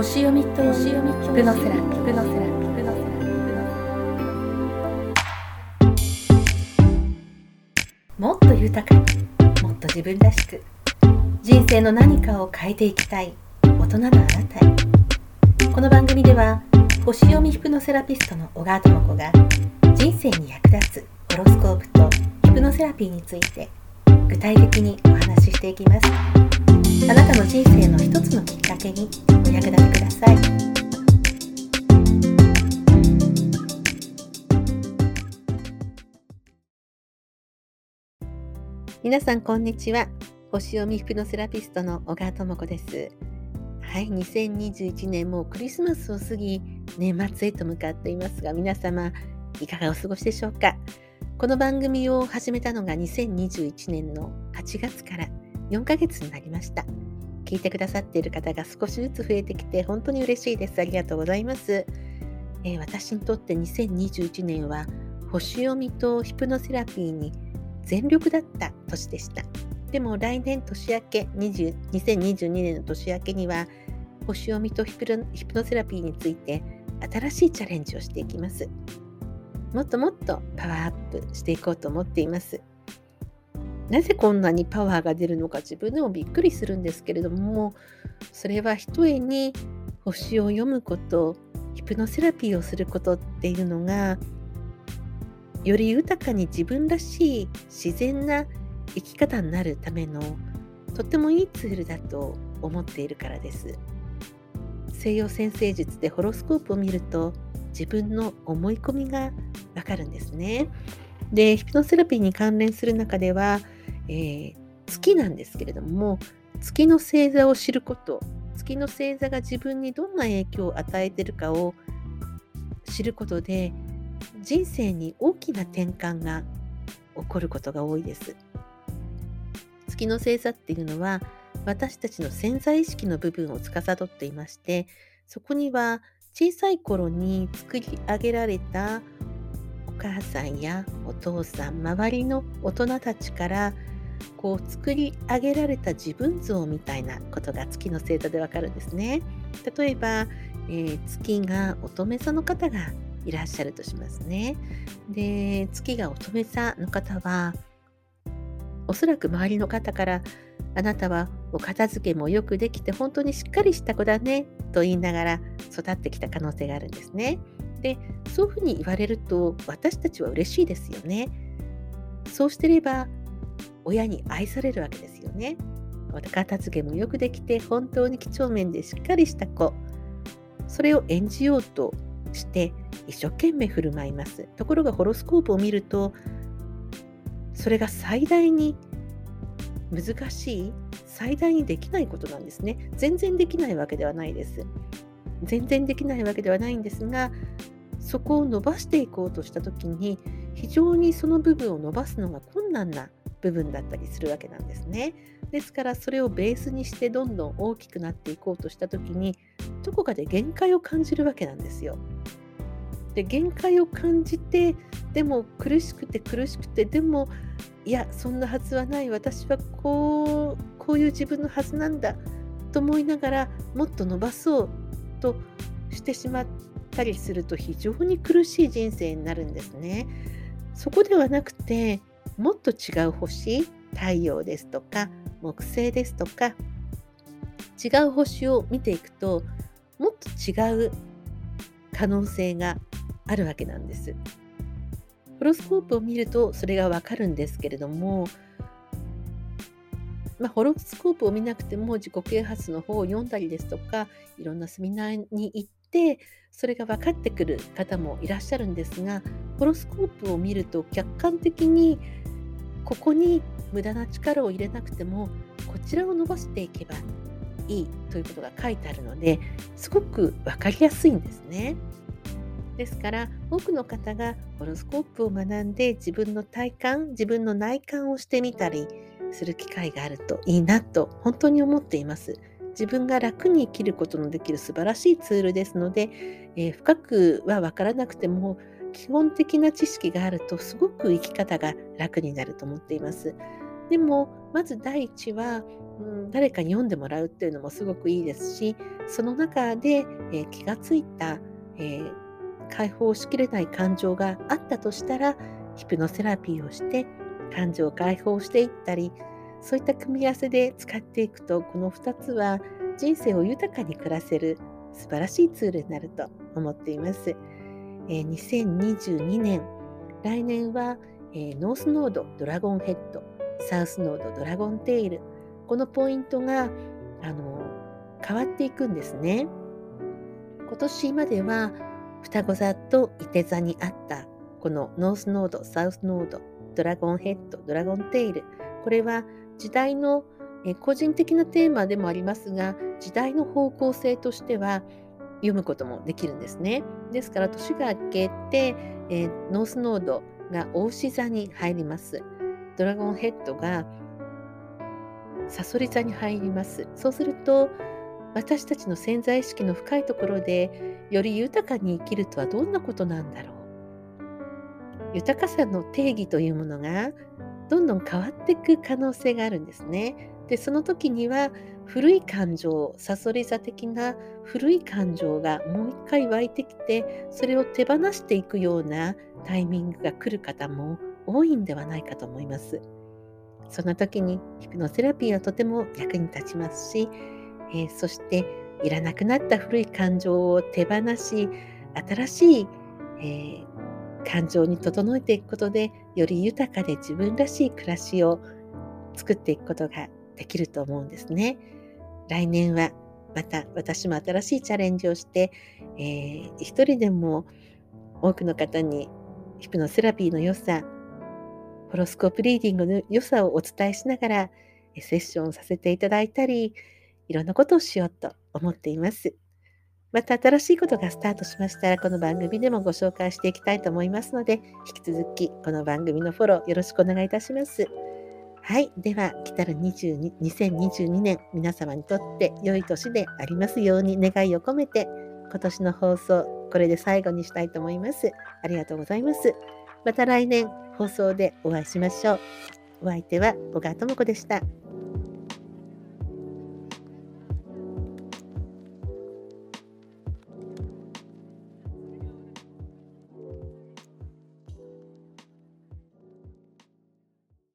星読みと星読みヒプノセラピヒプノセラピヒプノセラもっと豊かにもっと自分らしく人生の何かを変えていきたい大人のあなたへこの番組では星読みヒプノセラピストの小川智子が人生に役立つホロスコープとヒプノセラピーについて具体的にお話ししていきます。あなたの人生の一つのきっかけにお役立てください。皆さんこんにちは。星読みヒプノセラピストの小川智子です。はい2021年もうクリスマスを過ぎ年末へと向かっていますが皆様いかがお過ごしでしょうか？この番組を始めたのが2021年の8月から4ヶ月になりました。聞いてくださっている方が少しずつ増えてきて本当に嬉しいです。ありがとうございます、えー、私にとって2021年は星読みとヒプノセラピーに全力だった年でした。でも来年年明け20 2022年の年明けには星読みとヒプノセラピーについて新しいチャレンジをしていきます。もっともっとパワーアップしていこうと思っています。なぜこんなにパワーが出るのか自分でもびっくりするんですけれどもそれはひとえに星を読むことヒプノセラピーをすることっていうのがより豊かに自分らしい自然な生き方になるためのとてもいいツールだと思っているからです。西洋占星術でホロスコープを見ると自分の思い込みがわかるんですねでヒプノセラピーに関連する中では、えー、月なんですけれども月の星座を知ること月の星座が自分にどんな影響を与えているかを知ることで人生に大きな転換が起こることが多いです。月の星座っていうのは私たちの潜在意識の部分を司っていましてそこには小さい頃に作り上げられたお母さんやお父さん周りの大人たちからこう作り上げられた自分像みたいなことが月の星座でわかるんですね。例えば、えー、月が乙女座の方がいらっしゃるとしますね。で月が乙女座の方はおそらく周りの方からあなたはお片付けもよくできて本当にしっかりした子だねと言いながら育ってきた可能性があるんですね。でそういうふうに言われると私たちは嬉しいですよね。そうしてれば親に愛されるわけですよね。お片付けもよくできて本当に几帳面でしっかりした子それを演じようとして一生懸命振る舞います。ところがホロスコープを見るとそれが最大に難しい最大にできないことなんですね。全然できないわけではないです。全然できないわけではないんですがそこを伸ばしていこうとした時に非常にその部分を伸ばすのが困難な部分だったりするわけなんですね。ですからそれをベースにしてどんどん大きくなっていこうとした時にどこかで限界を感じるわけなんですよ。で限界を感じてでも苦しくて苦しくてでもいやそんなはずはない私はこうこういう自分のはずなんだと思いながらもっと伸ばそうとしてしまったりすると非常に苦しい人生になるんですね。そこではなくてもっと違う星太陽ですとか木星ですとか違う星を見ていくともっと違う可能性があるわけなんです。ホロスコープを見るとそれがわかるんですけれども、まあ、ホロスコープを見なくても自己啓発の方を読んだりですとかいろんなセミナーに行ってそれが分かってくる方もいらっしゃるんですがホロスコープを見ると客観的にここに無駄な力を入れなくてもこちらを伸ばしていけばいいということが書いてあるのですごく分かりやすいんですね。ですから多くの方がホロスコープを学んで自分の体感自分の内観をしてみたりする機会があるといいなと本当に思っています。自分が楽に生きることのできる素晴らしいツールですので、えー、深くは分からなくても基本的な知識があるとすごく生き方が楽になると思っています。でもまず第一は、うん、誰かに読んでもらうっていうのもすごくいいですしその中で、えー、気がついた、えー、解放しきれない感情があったとしたらヒプノセラピーをして感情を解放していったりそういった組み合わせで使っていくとこの2つは人生を豊かに暮らせる素晴らしいツールになると思っています。えー、2022年来年は、えー、ノースノードドラゴンヘッドサウスノードドラゴンテイルこのポイントがあの変わっていくんですね。今年までは双子座と伊手座にあったこのノースノードサウスノードドラゴンヘッドドラゴンテイルこれは時代の個人的なテーマでもありますが時代の方向性としては読むこともできるんですね。ですから年が明けて、えー、ノースノードが大牛座に入ります。ドラゴンヘッドがサソリ座に入ります。そうすると私たちの潜在意識の深いところでより豊かに生きるとはどんなことなんだろう。豊かさの定義というものがどんどん変わっていく可能性があるんですね。でその時には古い感情さそり座的な古い感情がもう一回湧いてきてそれを手放していくようなタイミングが来る方も多いんではないかと思います。そんな時にヒプノセラピーはとても役に立ちますし、えー、そしていらなくなった古い感情を手放し新しい、えー、感情に整えていくことでより豊かで自分らしい暮らしを作っていくことができると思うんですね。来年はまた私も新しいチャレンジをして、えー、一人でも多くの方にヒプノセラピーの良さ、ホロスコープリーディングの良さをお伝えしながらセッションをさせていただいたり、いろんなことをしようと思っています。また新しいことがスタートしましたら、この番組でもご紹介していきたいと思いますので、引き続きこの番組のフォローよろしくお願いいたします。はい。では、来たる22 2022年、皆様にとって良い年でありますように願いを込めて、今年の放送、これで最後にしたいと思います。ありがとうございます。また来年、放送でお会いしましょう。お相手は小川智子でした。